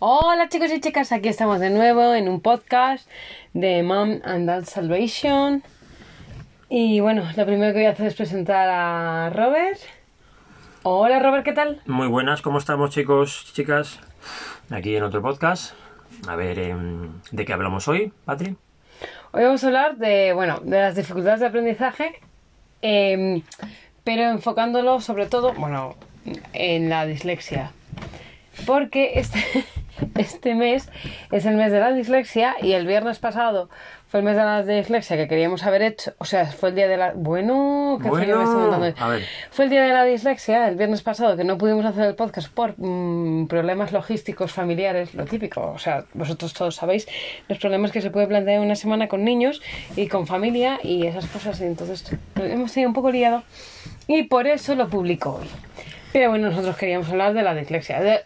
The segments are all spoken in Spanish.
Hola chicos y chicas, aquí estamos de nuevo en un podcast de Mom and Dad Salvation. Y bueno, lo primero que voy a hacer es presentar a Robert. Hola Robert, ¿qué tal? Muy buenas, ¿cómo estamos chicos, chicas? Aquí en otro podcast. A ver, em, ¿de qué hablamos hoy, Patri? Hoy vamos a hablar de, bueno, de las dificultades de aprendizaje, em, pero enfocándolo sobre todo, bueno, en la dislexia. Porque este, este mes es el mes de la dislexia y el viernes pasado fue el mes de la dislexia que queríamos haber hecho, o sea, fue el día de la... Bueno, me estoy Bueno, montando. a ver. Fue el día de la dislexia, el viernes pasado, que no pudimos hacer el podcast por mm, problemas logísticos familiares, lo típico. O sea, vosotros todos sabéis los problemas que se puede plantear una semana con niños y con familia y esas cosas. Y entonces hemos tenido un poco liado y por eso lo publico hoy. Pero bueno, nosotros queríamos hablar de la dislexia. De-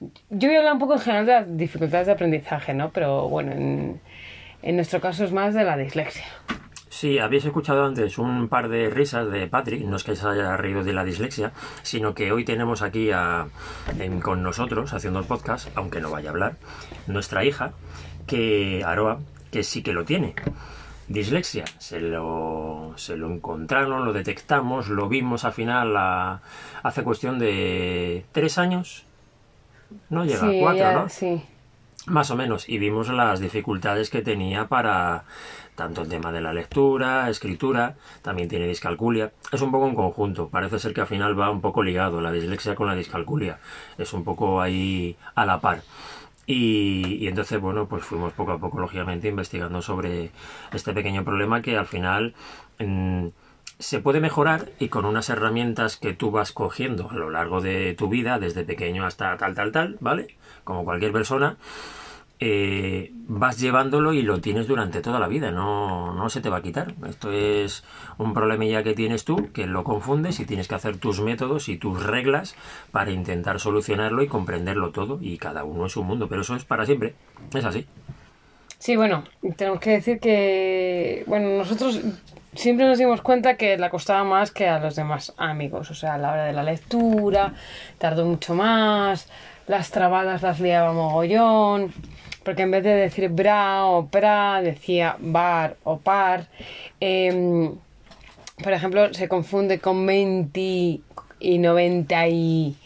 yo voy a hablar un poco en general de las dificultades de aprendizaje, ¿no? Pero bueno, en, nuestro caso es más de la dislexia. Sí, habéis escuchado antes un par de risas de Patrick, no es que se haya reído de la dislexia, sino que hoy tenemos aquí con nosotros, haciendo el podcast, aunque no vaya a hablar, nuestra hija, que Aroa, que sí que lo tiene. Dislexia, se lo, se lo encontraron, lo detectamos, lo vimos al final hace cuestión de tres años, no llega a cuatro, ya- ¿no? sí. Más o menos, y vimos las dificultades que tenía para tanto el tema de la lectura, escritura, también tiene discalculia. Es un poco un conjunto, parece ser que al final va un poco ligado la dislexia con la discalculia. Es un poco ahí a la par. Y, y entonces, bueno, pues fuimos poco a poco, lógicamente, investigando sobre este pequeño problema que al final mm, se puede mejorar y con unas herramientas que tú vas cogiendo a lo largo de tu vida, desde pequeño hasta tal, tal, tal, ¿vale? Como cualquier persona, eh, vas llevándolo y lo tienes durante toda la vida, no, no se te va a quitar. Esto es un problemilla que tienes tú, que lo confundes y tienes que hacer tus métodos y tus reglas para intentar solucionarlo y comprenderlo todo y cada uno es un mundo, pero eso es para siempre, es así. Sí, bueno, tenemos que decir que, bueno, nosotros siempre nos dimos cuenta que le costaba más que a los demás amigos, o sea, a la hora de la lectura, tardó mucho más, las trabadas las liaba mogollón, porque en vez de decir bra o pra, decía bar o par. Em, por ejemplo, se confunde con 20 y 90 y...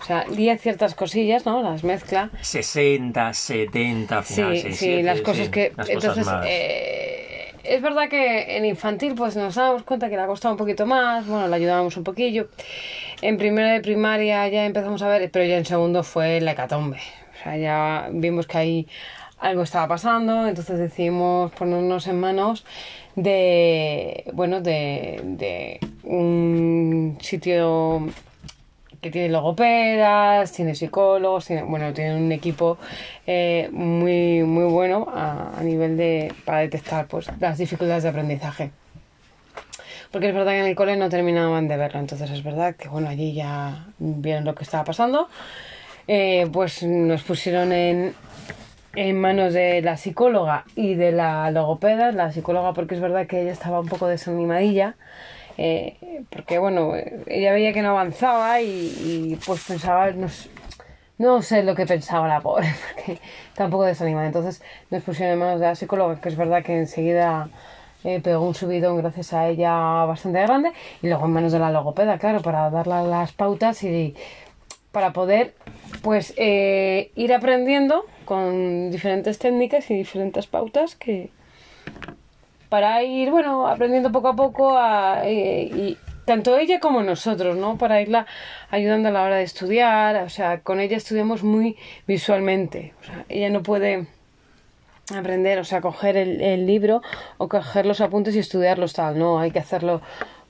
O sea, lía ciertas cosillas, ¿no? Las mezcla. 60, 70, al Sí, final, sí, 67, las cosas sí, que... las cosas entonces, más- eh, es verdad que en infantil pues nos dábamos cuenta que le ha costado un poquito más, bueno, le ayudábamos un poquillo. En primero de primaria ya empezamos a ver, pero ya en segundo fue la hecatombe. O sea, ya vimos que ahí algo estaba pasando, entonces decidimos ponernos en manos de, bueno, de, de un sitio que tiene logopedas, tiene psicólogos, tiene, bueno, tiene un equipo eh, muy, muy bueno a, nivel de para detectar pues las dificultades de aprendizaje. Porque es verdad que en el cole no terminaban de verlo, entonces es verdad que bueno, allí ya vieron lo que estaba pasando. Eh, pues nos pusieron en, en manos de la psicóloga y de la logopeda, la psicóloga porque es verdad que ella estaba un poco desanimadilla, eh, porque bueno, ella veía que no avanzaba y, pues pensaba, no, no sé lo que pensaba la pobre, porque está un poco desanimada. Entonces nos pusieron en manos de la psicóloga, que es verdad que enseguida eh, pegó un subidón gracias a ella bastante grande, y luego en manos de la logopeda, claro, para darle las pautas y para poder pues eh, ir aprendiendo con diferentes técnicas y diferentes pautas que para ir bueno aprendiendo poco a poco a, eh, y tanto ella como nosotros no para irla ayudando a la hora de estudiar o sea con ella estudiamos muy visualmente o sea ella no puede aprender, o sea, coger el, el libro o coger los apuntes y estudiarlos tal, no, hay que hacerlo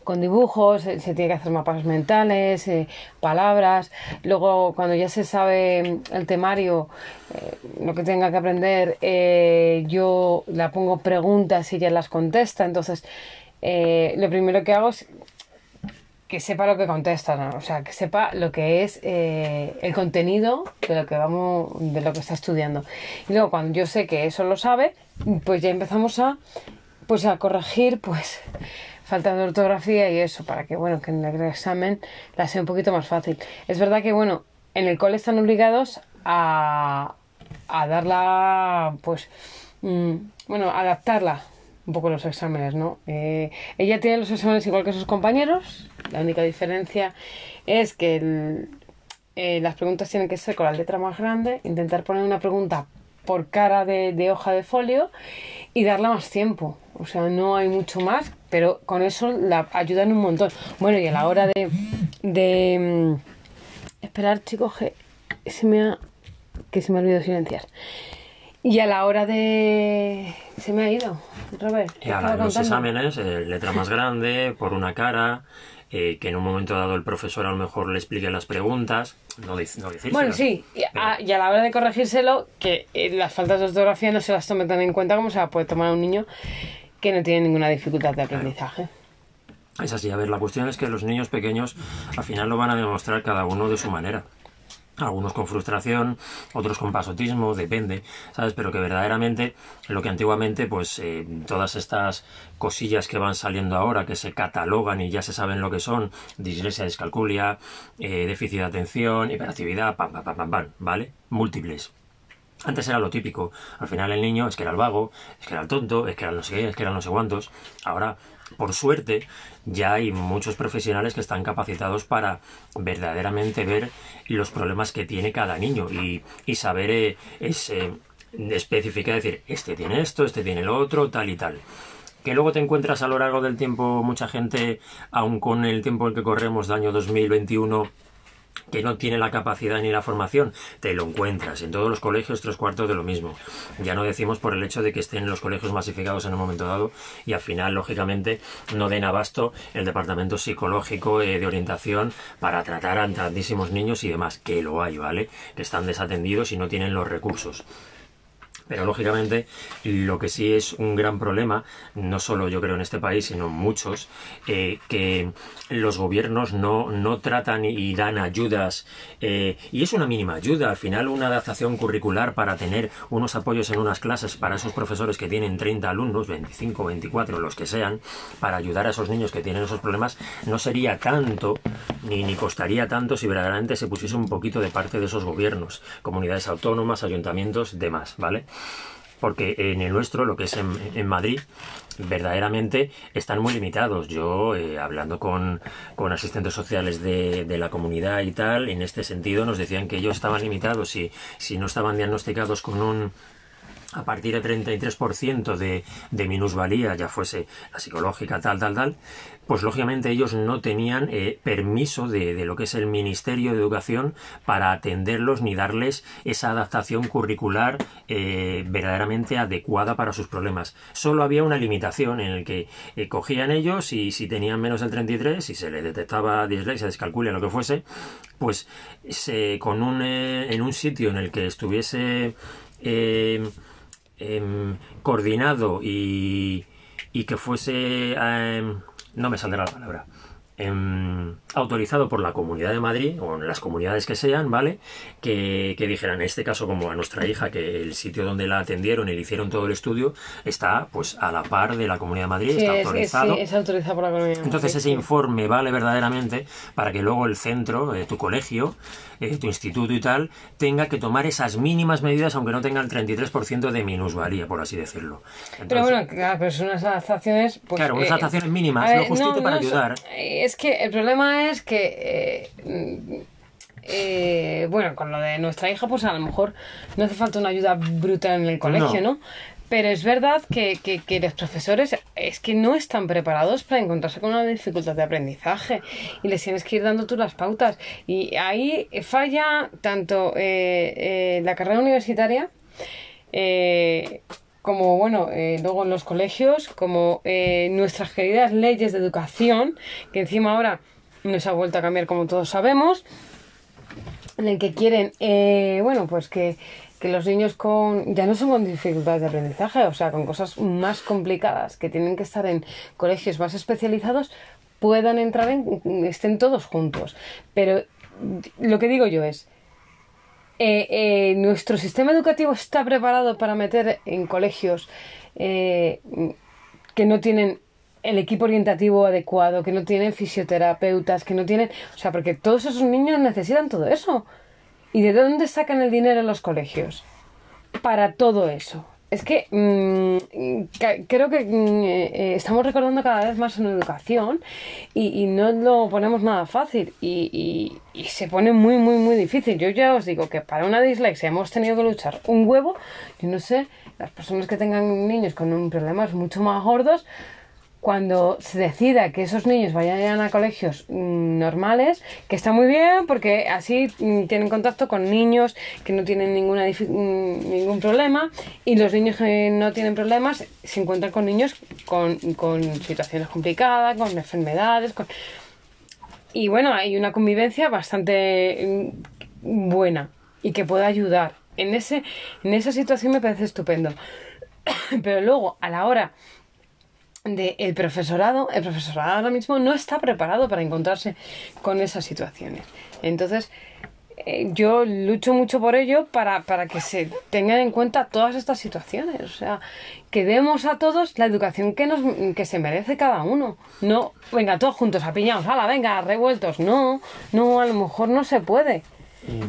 con dibujos, se tiene que hacer mapas mentales, eh, palabras, luego cuando ya se sabe el temario, eh, lo que tenga que aprender, eh, yo la pongo preguntas y ella las contesta, entonces lo primero que hago es que sepa lo que contesta, o sea, que sepa lo que es el contenido de lo que vamos, de lo que está estudiando. Y luego cuando yo sé que eso lo sabe, pues ya empezamos a, pues a corregir, pues falta de ortografía y eso, para que, bueno, que en el examen la sea un poquito más fácil. Es verdad que, bueno, en el cole están obligados a, a darla, pues, mm, bueno, adaptarla un poco los exámenes, ¿no? Eh, ella tiene los exámenes igual que sus compañeros, la única diferencia es que el- eh, las preguntas tienen que ser con la letra más grande, intentar poner una pregunta por cara de, de hoja de folio y darla más tiempo. O sea, no hay mucho más, pero con eso la ayudan un montón. Bueno, y a la hora de... de mm, esperar, chicos, que se me ha, que se me ha olvidado silenciar. Y a la hora de... Se me ha ido, Robert. Y ahora, en los exámenes, eh, letra más grande, por una cara, eh, que en un momento dado el profesor a lo mejor le explique las preguntas, no, dic- no decírselo. Bueno, sí, y a, y a la hora de corregírselo, que eh, las faltas de ortografía no se las tomen tan en cuenta como se las puede tomar un niño que no tiene ninguna dificultad de aprendizaje. Es así, a ver, la cuestión es que los niños pequeños al final lo van a demostrar cada uno de su manera. Algunos con frustración, otros con pasotismo, depende, ¿sabes? Pero que verdaderamente lo que antiguamente, pues eh, todas estas cosillas que van saliendo ahora, que se catalogan y ya se saben lo que son, dislexia, descalculia, eh, déficit de atención, hiperactividad, pam, pam, pam, pam, pam, ¿vale? Múltiples. Antes era lo típico. Al final el niño es que era el vago, es que era el tonto, es que era el no sé qué, es que era no sé cuántos. Ahora, por suerte, ya hay muchos profesionales que están capacitados para verdaderamente ver los problemas que tiene cada niño y, y saber eh, es, eh, especificar, decir, este tiene esto, este tiene lo otro, tal y tal. Que luego te encuentras a lo largo del tiempo mucha gente, aun con el tiempo en que corremos de año 2021, que no tiene la capacidad ni la formación, te lo encuentras. En todos los colegios, tres cuartos de lo mismo. Ya no decimos por el hecho de que estén los colegios masificados en un momento dado y al final, lógicamente, no den abasto el departamento psicológico eh, de orientación para tratar a tantísimos niños y demás, que lo hay, ¿vale? Que están desatendidos y no tienen los recursos. Pero lógicamente lo que sí es un gran problema, no solo yo creo en este país, sino muchos, eh, que los gobiernos no, no tratan y dan ayudas, eh, y es una mínima ayuda, al final una adaptación curricular para tener unos apoyos en unas clases para esos profesores que tienen 30 alumnos, 25, 24, los que sean, para ayudar a esos niños que tienen esos problemas, no sería tanto, ni, ni costaría tanto si verdaderamente se pusiese un poquito de parte de esos gobiernos, comunidades autónomas, ayuntamientos, demás, ¿vale? Porque en el nuestro, lo que es en, en Madrid, verdaderamente están muy limitados. Yo, eh, hablando con, con asistentes sociales de, la comunidad y tal, en este sentido nos decían que ellos estaban limitados y si no estaban diagnosticados con un a partir de 33% de, de minusvalía, ya fuese la psicológica, tal, tal, tal, pues lógicamente ellos no tenían eh, permiso de, de, lo que es el Ministerio de Educación para atenderlos ni darles esa adaptación curricular eh, verdaderamente adecuada para sus problemas. Solo había una limitación en el que eh, cogían ellos y si tenían menos del 33, si se le detectaba dislexia, descalculia, lo que fuese, pues se, con un, en un sitio en el que estuviese eh, coordinado y, y, que fuese no me saldrá la palabra eh, autorizado por la Comunidad de Madrid o en las comunidades que sean, ¿vale? Que, que, dijeran, en este caso como a nuestra hija, que el sitio donde la atendieron y le hicieron todo el estudio está pues a la par de la Comunidad de Madrid, sí, está es, autorizado. Es, sí, es autorizado por la Comunidad de Madrid. Entonces ese informe vale verdaderamente para que luego el centro, eh, tu colegio, eh, tu instituto y tal, tenga que tomar esas mínimas medidas aunque no tenga el 33% de minusvalía, por así decirlo. Entonces, pero bueno, claro, pero son unas adaptaciones... Pues, claro, unas adaptaciones mínimas, ver, lo justito no, para no, ayudar. Es que el problema es que... Eh, eh, bueno, con lo de nuestra hija, pues a lo mejor no hace falta una ayuda brutal en el colegio, ¿no? ¿no? Pero es verdad que, que, los profesores es que no están preparados para encontrarse con una dificultad de aprendizaje y les tienes que ir dando tú las pautas. Y ahí falla tanto eh, eh, la carrera universitaria eh, como, bueno, luego en los colegios, como nuestras queridas leyes de educación, que encima ahora nos ha vuelto a cambiar como todos sabemos, en el que quieren, bueno, pues que que los niños con ya no son con dificultades de aprendizaje, o sea, con cosas más complicadas, que tienen que estar en colegios más especializados, puedan entrar en, estén todos juntos. Pero lo que digo yo es, eh, eh, nuestro sistema educativo está preparado para meter en colegios eh, que no tienen el equipo orientativo adecuado, que no tienen fisioterapeutas, que no tienen, o sea, porque todos esos niños necesitan todo eso. ¿Y de dónde sacan el dinero los colegios? para todo eso. Es que mm, creo que mm, eh, eh, estamos recordando cada vez más en educación y, y no lo ponemos nada fácil y, y- se pone muy, muy, muy difícil. Yo ya os digo que para una dislexia hemos tenido que luchar un huevo. Yo no sé, las personas que tengan niños con un problemas mucho más gordos, cuando se decida que esos niños vayan a colegios mm, normales, que está muy bien porque así mm, tienen contacto con niños que no tienen ninguna mm, ningún problema y los niños que no tienen problemas se encuentran con niños con, con situaciones complicadas, con enfermedades, con... y bueno, hay una convivencia bastante buena y que puede ayudar. En, ese, en esa situación me parece estupendo. Pero luego, a la hora de el profesorado, el profesorado ahora mismo no está preparado para encontrarse con esas situaciones. Entonces, eh, yo lucho mucho por ello para, para que se tengan en cuenta todas estas situaciones. O sea, que demos a todos la educación que, nos, que se merece cada uno. No, venga, todos juntos, apiñados, hala, venga, revueltos. No, no, a lo mejor no se puede.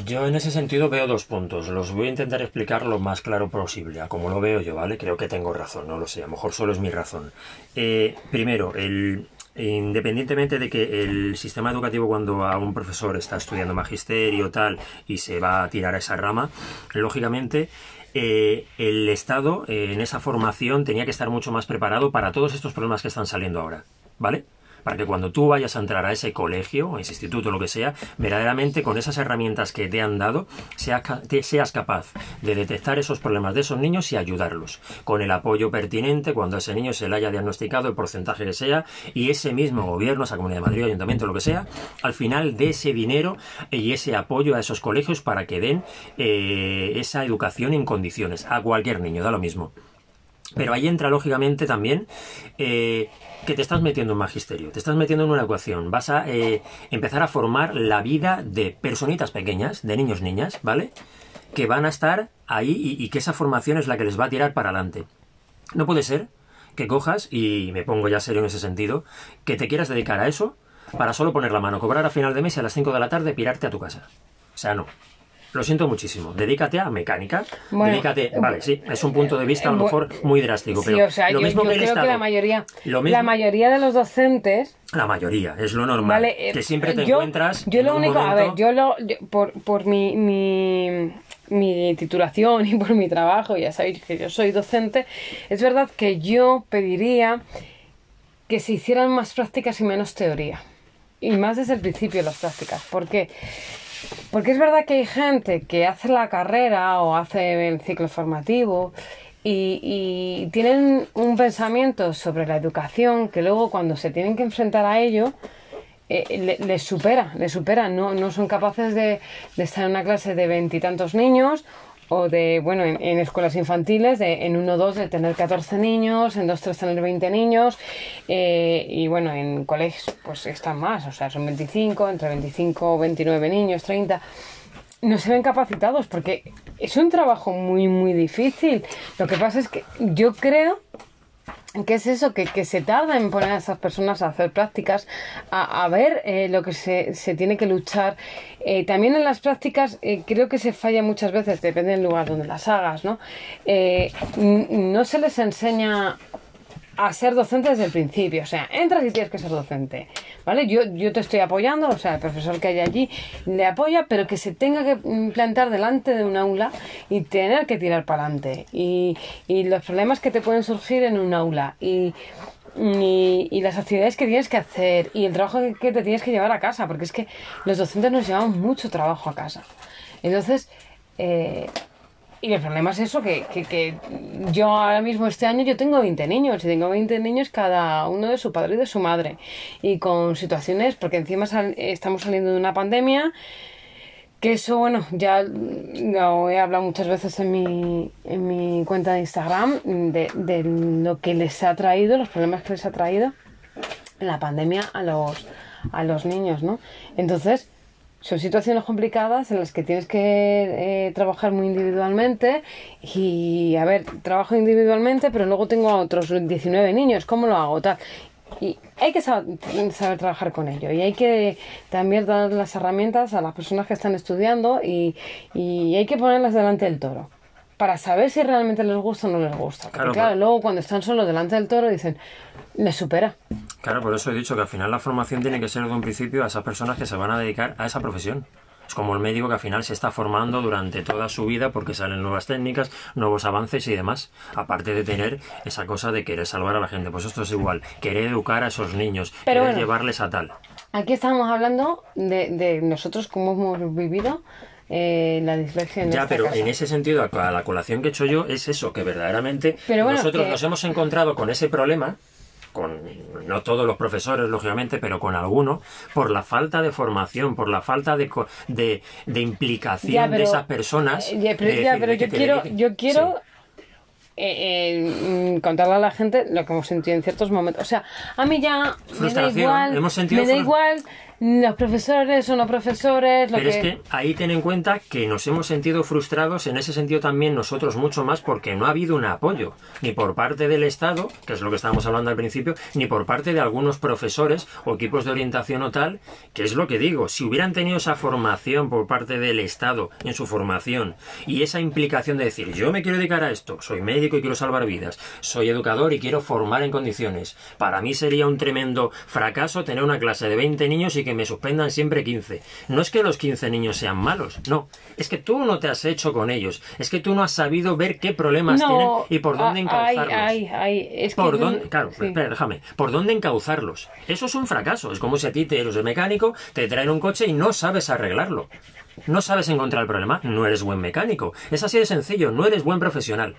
Yo en ese sentido veo dos puntos. Los voy a intentar explicar lo más claro posible, a como lo veo yo, ¿vale? Creo que tengo razón, no lo sé, a lo mejor solo es mi razón. Eh, primero, el, independientemente de que el sistema educativo cuando a un profesor está estudiando magisterio tal y se va a tirar a esa rama, lógicamente eh, el Estado eh, en esa formación tenía que estar mucho más preparado para todos estos problemas que están saliendo ahora, ¿vale? Para que cuando tú vayas a entrar a ese colegio, a ese instituto, lo que sea, verdaderamente con esas herramientas que te han dado, seas, seas capaz de detectar esos problemas de esos niños y ayudarlos, con el apoyo pertinente cuando ese niño se le haya diagnosticado el porcentaje que sea, y ese mismo gobierno, esa Comunidad de Madrid, Ayuntamiento, lo que sea, al final de ese dinero y ese apoyo a esos colegios para que den eh, esa educación en condiciones a cualquier niño, da lo mismo. Pero ahí entra lógicamente también eh, que te estás metiendo en magisterio, te estás metiendo en una ecuación, vas a eh, empezar a formar la vida de personitas pequeñas, de niños, niñas, ¿vale? Que van a estar ahí y, que esa formación es la que les va a tirar para adelante. No puede ser que cojas, y me pongo ya serio en ese sentido, que te quieras dedicar a eso para solo poner la mano, cobrar a final de mes y a las 5 de la tarde pirarte a tu casa. O sea, no. Lo siento muchísimo. Dedícate a mecánica. Bueno, dedícate. Vale, sí, es un punto de vista a lo mejor muy drástico, Sí, pero o sea, lo yo, mismo yo que el creo Estado. que la mayoría, Lo mismo- la mayoría de los docentes La mayoría, es lo normal. Vale, eh, que siempre te yo, encuentras. Yo en lo único, a ver, yo lo. por por mi, mi, mi titulación y por mi trabajo, ya sabéis que yo soy docente, es verdad que yo pediría que se hicieran más prácticas y menos teoría. Y más desde el principio las prácticas. ¿Por qué? Porque es verdad que hay gente que hace la carrera o hace el ciclo formativo y, tienen un pensamiento sobre la educación que luego cuando se tienen que enfrentar a ello eh, le- les supera, les supera. No, no son capaces de estar en una clase de veintitantos niños o de, bueno, en, en escuelas infantiles, de, en 1 o 2 de tener 14 niños, en 2 3 tener 20 niños, eh, y bueno, en colegios pues están más, o sea, son 25, entre 25 o 29 niños, 30. No se ven capacitados porque es un trabajo muy, muy difícil. Lo que pasa es que yo creo ¿Qué es eso? Que, que se tarda en poner a esas personas a hacer prácticas, a, a ver eh, lo que se, se tiene que luchar. Eh, también en las prácticas eh, creo que se falla muchas veces, depende del lugar donde las hagas, ¿no? No se les enseña a ser docente desde el principio. O sea, entras y tienes que ser docente. ¿Vale? Yo, yo te estoy apoyando, o sea, el profesor que hay allí le apoya, pero que se tenga que mm, plantar delante de un aula y tener que tirar para adelante. Y, y los problemas que te pueden surgir en un aula. Y, y, y las actividades que tienes que hacer y el trabajo que, que te tienes que llevar a casa, porque es que los docentes nos llevamos mucho trabajo a casa. Entonces, eh, y el problema es eso, que, que, que yo ahora mismo este año yo tengo 20 niños y tengo 20 niños cada uno de su padre y de su madre. Y con situaciones, porque encima sal- estamos saliendo de una pandemia, que eso, bueno, ya lo he hablado muchas veces en mi, en mi cuenta de Instagram, de, de lo que les ha traído, los problemas que les ha traído la pandemia a los, a los niños, ¿no? Entonces, son situaciones complicadas en las que tienes que eh, trabajar muy individualmente y, a ver, trabajo individualmente, pero luego tengo a otros 19 niños, ¿cómo lo hago? Tal. Y hay que saber, trabajar con ello y hay que también dar las herramientas a las personas que están estudiando y, y hay que ponerlas delante del toro. Para saber si realmente les gusta o no les gusta. Porque Claro, claro, pero- luego cuando están solos delante del toro dicen, les supera. Claro, por eso he dicho que al final la formación tiene que ser de un principio a esas personas que se van a dedicar a esa profesión. Es como el médico que al final se está formando durante toda su vida porque salen nuevas técnicas, nuevos avances y demás. Aparte de tener esa cosa de querer salvar a la gente. Pues esto es igual. Querer educar a esos niños. Pero querer bueno. llevarles a tal. Aquí estábamos hablando de, de nosotros cómo hemos vivido eh, la dislexia en Ya, pero casa. en ese sentido, a la colación que he hecho yo es eso, que verdaderamente Pero bueno, nosotros que- nos hemos encontrado con ese problema, con no todos los profesores, lógicamente, pero con algunos, por la falta de formación, por la falta de, de, de implicación Ya, de esas personas. eh, ya, pero, de ya, pero yo quiero, yo quiero Sí. eh, eh, contarle a la gente lo que hemos sentido en ciertos momentos. O sea, a mí ya me da igual, hemos sentido me da igual los profesores o no profesores, lo Pero que... es que ahí ten en cuenta que nos hemos sentido frustrados en ese sentido también nosotros mucho más porque no ha habido un apoyo ni por parte del Estado, que es lo que estábamos hablando al principio, ni por parte de algunos profesores o equipos de orientación o tal, que es lo que digo, si hubieran tenido esa formación por parte del Estado en su formación y esa implicación de decir, yo me quiero dedicar a esto, soy médico y quiero salvar vidas, soy educador y quiero formar en condiciones, para mí sería un tremendo fracaso tener una clase de 20 niños y que me suspendan siempre 15. No es que los 15 niños sean malos, no. Es que tú no te has hecho con ellos. Es que tú no has sabido ver qué problemas tienen y por dónde ah, ay, encauzarlos. ay, ay, es Por dónde, claro, sí. espera, déjame. ¿Por dónde encauzarlos? Eso es un fracaso. Es como si a ti te eres de mecánico, te traen un coche y no sabes arreglarlo. No sabes encontrar el problema, no eres buen mecánico. Es así de sencillo, no eres buen profesional.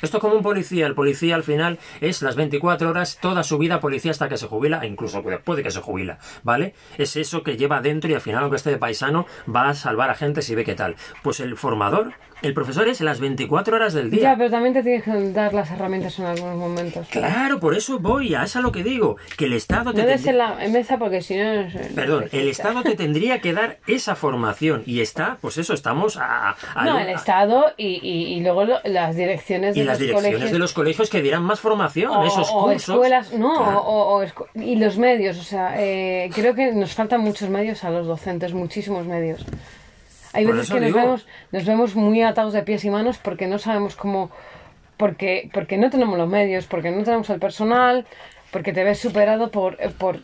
Esto es como un policía. El policía al final es las 24 horas, toda su vida policía hasta que se jubila, e incluso después de que se jubila, ¿vale? Es eso que lleva dentro y al final, aunque esté de paisano, va a salvar a gente si ve qué tal. Pues el formador, el profesor es las 24 horas del día. Ya, pero también te tienes que dar las herramientas en algunos momentos. Claro, por eso voy, a eso es lo que digo, que el Estado te No en la mesa porque si no... Perdón, no- el Estado te tendría que dar esa formación y está, pues eso, estamos a... a- No, el Estado y, y, y luego lo- las direcciones de y las direcciones colegios. de los colegios que dieran más formación, o, esos o cursos. escuelas, no, Claro. o escu- y los medios, o sea, eh, creo que nos faltan muchos medios a los docentes, muchísimos medios. Hay Por veces que nos vemos, nos vemos muy atados de pies y manos porque no sabemos cómo, porque, porque no tenemos los medios, porque no tenemos el personal, porque te ves superado por, por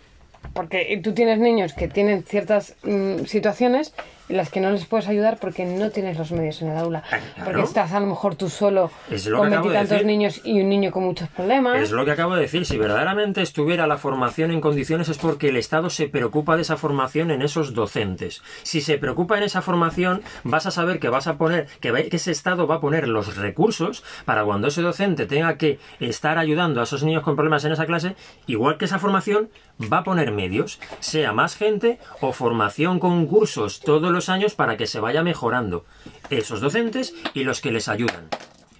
porque tú tienes niños que tienen ciertas mm, situaciones en las que no les puedes ayudar porque no tienes los medios en el aula. Ah, claro. Porque estás a lo mejor tú solo Es lo con de veintitantos decir. niños y un niño con muchos problemas. Es lo que acabo de decir, si verdaderamente estuviera la formación en condiciones es porque el Estado se preocupa de esa formación en esos docentes. Si se preocupa en esa formación, vas a saber que vas a poner, que, va- que ese Estado va a poner los recursos para cuando ese docente tenga que estar ayudando a esos niños con problemas en esa clase, igual que esa formación va a poner medios, sea más gente o formación con cursos todos los años para que se vaya mejorando esos docentes y los que les ayudan.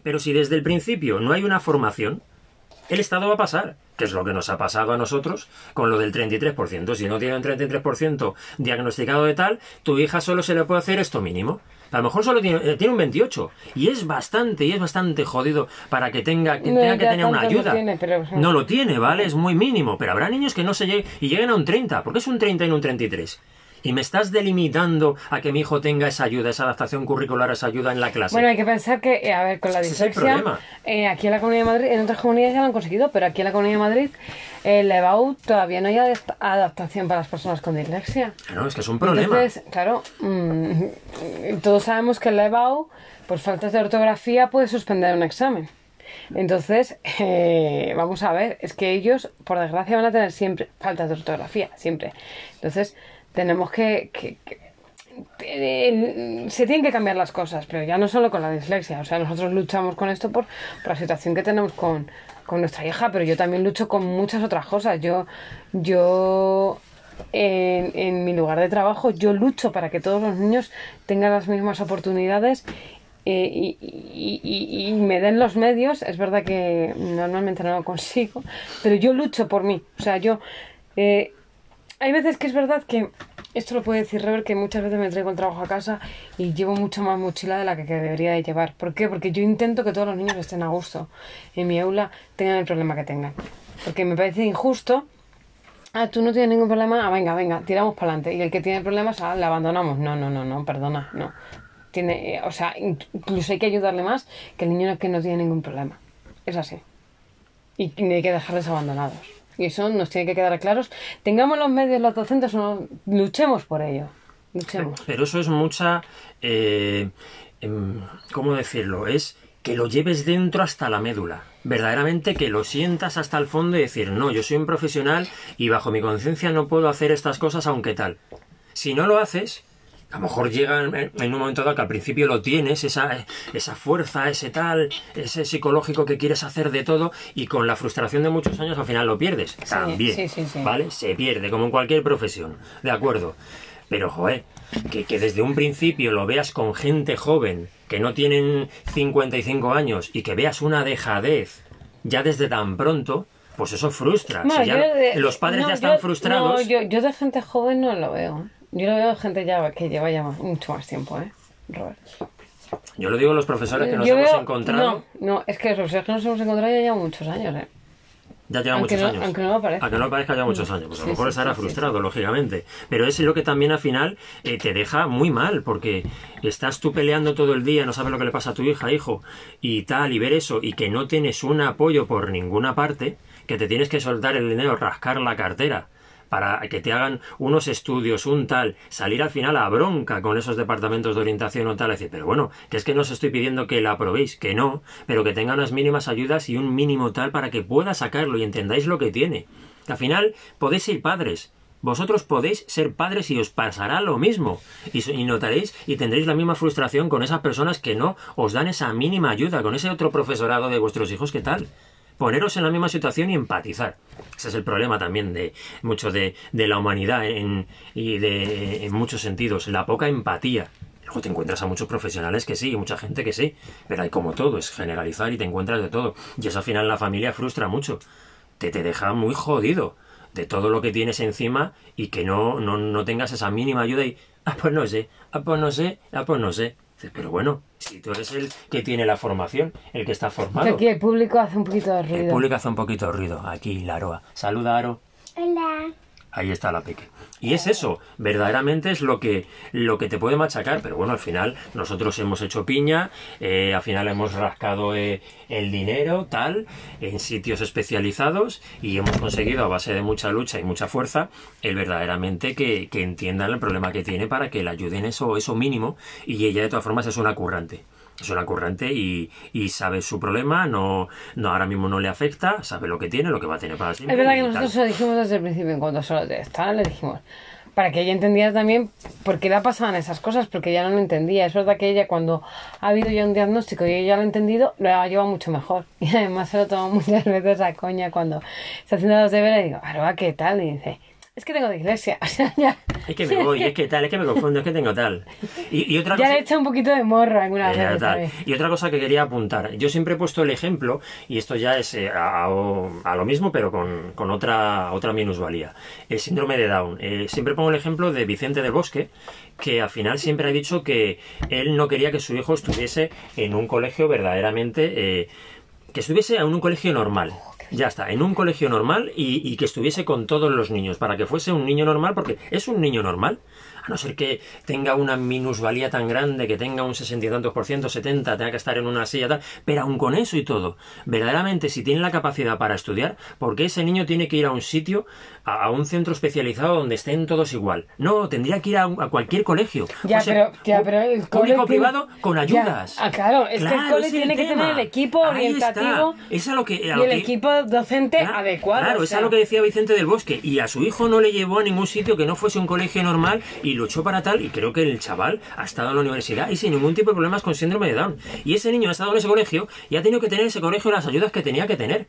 Pero si desde el principio no hay una formación, el Estado va a pasar, que es lo que nos ha pasado a nosotros con lo del 33%. Si no tiene un 33% diagnosticado de tal, tu hija solo se le puede hacer esto mínimo. A lo mejor solo tiene, eh, tiene un 28 y es bastante y es bastante jodido para que tenga que, No, tenga que tener una no ayuda. tiene, pero- No lo tiene, ¿vale? Es muy mínimo, pero habrá niños que no se lleguen y lleguen a un 30. ¿Por qué es un 30 y no un 33? Y me estás delimitando a que mi hijo tenga esa ayuda, esa adaptación curricular, esa ayuda en la clase. Bueno, hay que pensar que, eh, a ver, con la dislexia, eh, aquí en la Comunidad de Madrid, en otras comunidades ya lo han conseguido, pero aquí en la Comunidad de Madrid, el EBAU todavía no hay adap- adaptación para las personas con dislexia. no, es que es un problema. Entonces, claro, mm, todos sabemos que el EBAU, por faltas de ortografía, puede suspender un examen. Entonces, eh, vamos a ver, es que ellos, por desgracia, van a tener siempre faltas de ortografía, siempre. Entonces, tenemos que... eh, se tienen que cambiar las cosas, pero ya no solo con la dislexia. O sea, nosotros luchamos con esto por, por la situación que tenemos con, con nuestra hija, pero yo también lucho con muchas otras cosas. Yo, yo en, en mi lugar de trabajo, yo lucho para que todos los niños tengan las mismas oportunidades eh, y, y- y- y me den los medios. Es verdad que normalmente no lo consigo, pero yo lucho por mí. O sea, yo... eh, hay veces que es verdad que, esto lo puede decir Rever, que muchas veces me traigo el trabajo a casa y llevo mucho más mochila de la que, debería de llevar. ¿Por qué? Porque yo intento que todos los niños estén a gusto en mi aula, tengan el problema que tengan. Porque me parece injusto. Ah, tú no tienes ningún problema, ah, venga, venga, tiramos para adelante. Y el que tiene problemas, ah, le abandonamos. No, no, no, no, perdona, no. tiene, eh, o sea, incluso hay que ayudarle más que el niño que no tiene ningún problema. Es así. Y hay que dejarles abandonados. Y eso nos tiene que quedar claros. Tengamos los medios, los docentes, no, luchemos por ello. Luchemos. Pero eso es mucha... Eh, em, ¿Cómo decirlo? Es que lo lleves dentro hasta la médula. Verdaderamente que lo sientas hasta el fondo y decir, no, yo soy un profesional y bajo mi conciencia no puedo hacer estas cosas aunque tal. Si no lo haces, a lo mejor llega en un momento dado que al principio lo tienes, esa, esa fuerza, ese tal, ese psicológico que quieres hacer de todo y con la frustración de muchos años al final lo pierdes. También, ¿vale? Se pierde, como en cualquier profesión, ¿de acuerdo? Pero, joder, que, que desde un principio lo veas con gente joven, que no tienen 55 años y que veas una dejadez ya desde tan pronto, pues eso frustra. los padres ya están frustrados. No, yo, yo de gente joven no lo veo. Yo lo veo gente ya que lleva ya mucho más tiempo, ¿eh? Robert. Yo lo digo a los profesores que nos hemos encontrado. No, no, es que los profesores que nos hemos encontrado ya llevan muchos años, ¿eh? Ya lleva muchos años. Aunque no lo parezca. Aunque no lo parezca, lleva muchos años. Pues a lo mejor estará frustrado, lógicamente. Pero es lo que también al final eh, te deja muy mal, porque estás tú peleando todo el día, no sabes lo que le pasa a tu hija, hijo, y tal, y ver eso, y que no tienes un apoyo por ninguna parte, que te tienes que soltar el dinero, rascar la cartera para que te hagan unos estudios, un tal, salir al final a bronca con esos departamentos de orientación o tal, decir, pero bueno, que es que no os estoy pidiendo que la aprobéis, que no, pero que tenga unas mínimas ayudas y un mínimo tal para que pueda sacarlo y entendáis lo que tiene. Al final podéis ser padres, vosotros podéis ser padres y os pasará lo mismo. Y, notaréis y tendréis la misma frustración con esas personas que no os dan esa mínima ayuda, con ese otro profesorado de vuestros hijos, ¿qué tal? Poneros en la misma situación y empatizar. Ese es el problema también de mucho de, la humanidad en, y de, en muchos sentidos, la poca empatía. Luego te encuentras a muchos profesionales que sí, mucha gente que sí, pero hay como todo, es generalizar y te encuentras de todo. Y eso al final la familia frustra mucho. Te, te deja muy jodido de todo lo que tienes encima y que no, no, no tengas esa mínima ayuda y, ah, pues no sé, ah, pues no sé, ah, pues no sé. Pero bueno, si tú eres el que tiene la formación, el que está formado. Aquí el público hace un poquito de ruido. El público hace un poquito de ruido. Aquí, la Aroa. Saluda, Aro. Hola. Ahí está la peque. Y es eso, verdaderamente es lo que, lo que te puede machacar, pero bueno, al final nosotros hemos hecho piña, eh, al final hemos rascado eh, el dinero, tal, en sitios especializados y hemos conseguido a base de mucha lucha y mucha fuerza, el verdaderamente que, que entiendan el problema que tiene para que le ayuden eso, eso mínimo y ella de todas formas es una currante es una currante y, y, sabe su problema, no, no ahora mismo no le afecta, sabe lo que tiene, lo que va a tener para siempre. Es verdad que nosotros lo dijimos desde el principio, en cuanto solo te estaba, le dijimos, para que ella entendiera también por qué le pasaban esas cosas, porque ella no lo entendía. Es verdad que ella cuando ha habido ya un diagnóstico y ella lo ha entendido, lo ha llevado mucho mejor. Y además se lo toma muchas veces a coña cuando está haciendo los deberes y digo, ¿qué tal? Y dice, es que tengo dislexia. O sea, ya. Es que me voy, es que tal, es que me confundo, es que tengo tal. Y, otra ya le he hecho un poquito de morro alguna vez. Y otra cosa que quería apuntar. Yo siempre he puesto el ejemplo, y esto ya es eh, a, lo mismo, pero con, con, otra, otra minusvalía. El síndrome de Down. Eh, siempre pongo el ejemplo de Vicente del Bosque, que al final siempre ha dicho que él no quería que su hijo estuviese en un colegio verdaderamente. Eh, que estuviese en un colegio normal. Ya está, en un colegio normal y, y, que estuviese con todos los niños, para que fuese un niño normal, porque es un niño normal a no ser que tenga una minusvalía tan grande, que tenga un sesenta y tantos por ciento, setenta, tenga que estar en una silla tal, pero aun con eso y todo, verdaderamente si tiene la capacidad para estudiar, ¿por qué ese niño tiene que ir a un sitio, a, un centro especializado donde estén todos igual? No, tendría que ir a, cualquier colegio. Ya, pero, ya, pero el público privado con ayudas. Ah, claro, es que el cole tiene que tener el equipo orientativo es lo que, y el equipo docente adecuado. Claro, es a lo que decía Vicente del Bosque. Y a su hijo no le llevó a ningún sitio que no fuese un colegio normal y luchó para tal y creo que el chaval ha estado en la universidad y sin ningún tipo de problemas con síndrome de Down. Y ese niño ha estado en ese colegio y ha tenido que tener ese colegio las ayudas que tenía que tener.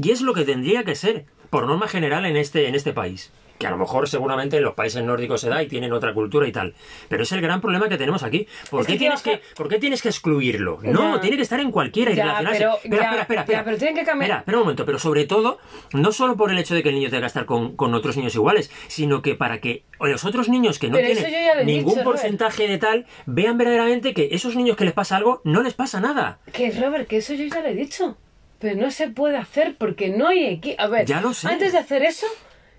Y es lo que tendría que ser, por norma general, en este, en este país que a lo mejor seguramente en los países nórdicos se da y tienen otra cultura y tal. Pero es el gran problema que tenemos aquí. ¿Por, qué, tienes que, ¿por qué tienes que excluirlo? No, tiene que estar en cualquiera y relacionarse. Pero, espera, espera, espera, pero tienen que cambiar. Espera, espera un momento, pero sobre todo, no solo por el hecho de que el niño tenga que estar con, con otros niños iguales, sino que para que los otros niños que no tienen ningún porcentaje de tal, vean verdaderamente que esos niños que les pasa algo, no les pasa nada. Que Robert, que eso yo ya lo he dicho. Pero no se puede hacer porque no hay equipo. A ver, ya lo sé. antes de hacer eso,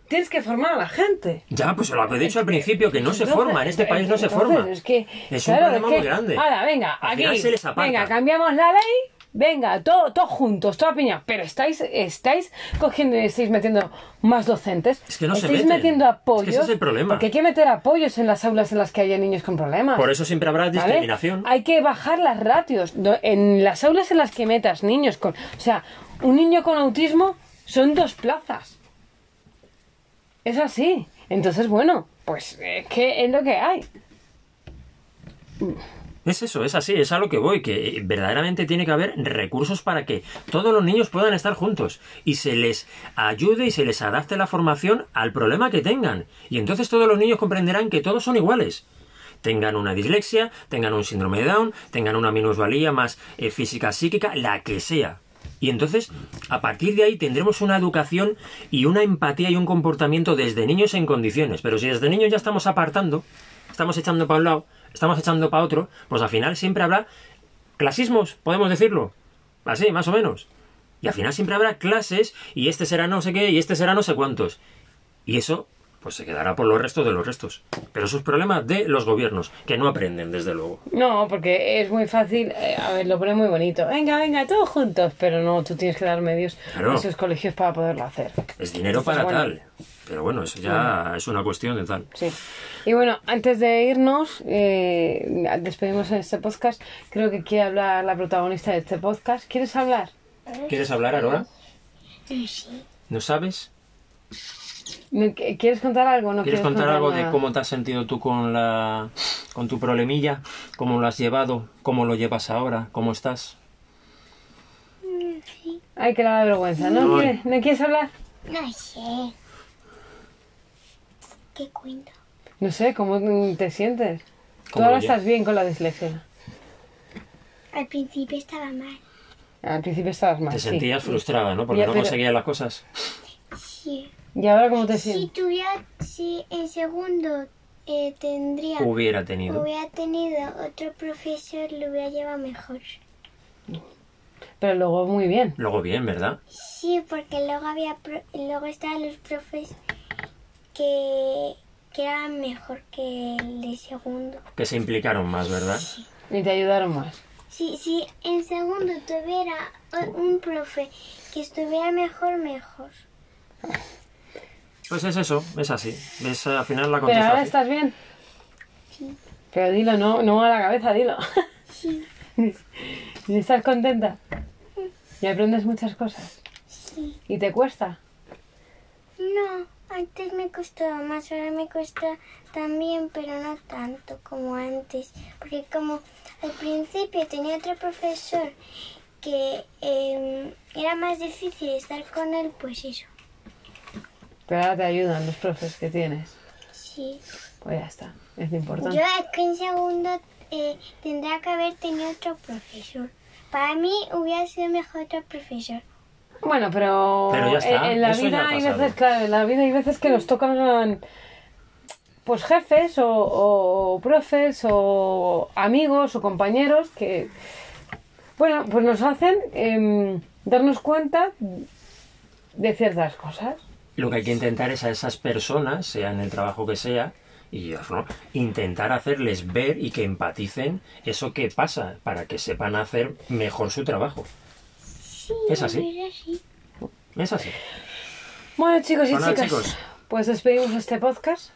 tienes que formar a la gente. Ya, pues lo que he dicho al principio, que no se forma, en este país no se forma. Es que, Es un claro, problema es que- muy grande. Ahora, venga, Al aquí. final se les aparta. Venga, cambiamos la ley. Venga, todo, todos juntos, toda piña. Pero estáis, estáis cogiendo y estáis metiendo más docentes. Es que no se estáis meten. metiendo Es que apoyos. ese es el problema. Porque hay que meter apoyos en las aulas en las que haya niños con problemas. Por eso siempre habrá ¿vale? discriminación. Hay que bajar las ratios. En las aulas en las que metas niños con. O sea, un niño con autismo son dos plazas. Es así. Entonces, bueno, pues es que es lo que hay. Es eso, es así, es a lo que voy, que eh, verdaderamente tiene que haber recursos para que todos los niños puedan estar juntos y se les ayude y se les adapte la formación al problema que tengan. Y entonces todos los niños comprenderán que todos son iguales. Tengan una dislexia, tengan un síndrome de Down, tengan una minusvalía más eh, física, psíquica, la que sea. Y entonces, a partir de ahí tendremos una educación y una empatía y un comportamiento desde niños en condiciones. Pero si desde niños ya estamos apartando, estamos echando para un lado, estamos echando para otro, pues al final siempre habrá clasismos, podemos decirlo. Así, más o menos. Y al final siempre habrá clases y este será no sé qué y este será no sé cuántos. Y eso, pues se quedará por los restos de los restos. Pero eso es problema de los gobiernos, que no aprenden, desde luego. No, porque es muy fácil. eh, a ver, lo pone muy bonito. Venga, venga, todos juntos. Pero no, tú tienes que dar medios Claro. a esos colegios para poderlo hacer. Es dinero Entonces, para bueno. tal. Pero bueno, eso ya es una cuestión de tal. Sí. Y bueno, antes de irnos, eh, despedimos en este podcast. Creo que quiere hablar la protagonista de este podcast. ¿Quieres hablar? ¿Quieres hablar, Aurora? Sí. ¿No sabes? ¿No- qu- ¿Quieres contar algo? ¿No ¿Quieres quieres contar algo de cómo te has sentido tú con la con tu problemilla? ¿Cómo lo has llevado? ¿Cómo lo llevas ahora? ¿Cómo estás? Sí. Ay, que le da vergüenza. ¿No, No. quieres, ¿No quieres hablar? No sé. ¿Qué cuento? No sé, ¿cómo te sientes? Tú ¿Cómo ahora lo llevas? estás bien con la dislexia. Al principio estaba mal. Al principio estabas mal. Te sí. sentías frustrada, ¿no? Porque Ya, no pero- conseguías las cosas. Sí. ¿Y ahora cómo te Si sientes? tuviera, si en segundo eh, tendría, Hubiera tenido. hubiera tenido otro profesor, lo hubiera llevado mejor. Pero luego muy bien. Luego bien, ¿verdad? Sí, porque luego había, pro- luego estaban los profes que, que eran mejor que el de segundo. Que se implicaron más, ¿verdad? Y te ayudaron más. Si, si en segundo tuviera un profe que estuviera mejor, mejor. Pues es eso, es así. Es al final la Pero ahora contestación. estás bien. Sí. Pero dilo, no, no a la cabeza, dilo. Sí, ¿Y estás contenta? Y aprendes muchas cosas. sí. ¿Y te cuesta? No, antes me costó más, ahora me cuesta también, pero no tanto como antes. Porque como al principio tenía otro profesor que eh, era más difícil estar con él, pues eso. Pero ahora te ayudan los profes que tienes. Sí. Pues ya está, es lo importante. Yo es que en segundo eh, tendría que haber tenido otro profesor. Para mí hubiera sido mejor otro profesor. Bueno, pero, Pero ya está, en, en la vida ha hay veces, claro, en la vida hay veces que nos tocan pues jefes o, o profes o amigos o compañeros que bueno, pues nos hacen em, darnos cuenta de ciertas cosas. Lo que hay que intentar es a esas personas, sea en el trabajo que sea, y ¿no? intentar hacerles ver y que empaticen eso que pasa para que sepan hacer mejor su trabajo. Sí, Es así. es así. Es así. Bueno, chicos y Bueno, chicas, chicos. pues despedimos este podcast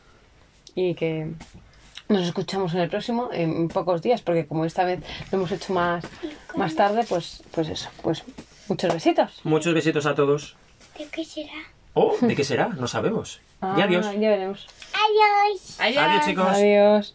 y que nos escuchamos en el próximo en pocos días, porque como esta vez lo hemos hecho más, más tarde, pues, pues eso, pues muchos besitos. Muchos besitos a todos. ¿De qué será? Oh, ¿de qué será? No sabemos. y Ah, adiós. Ya veremos. Adiós. Adiós, chicos. Adiós.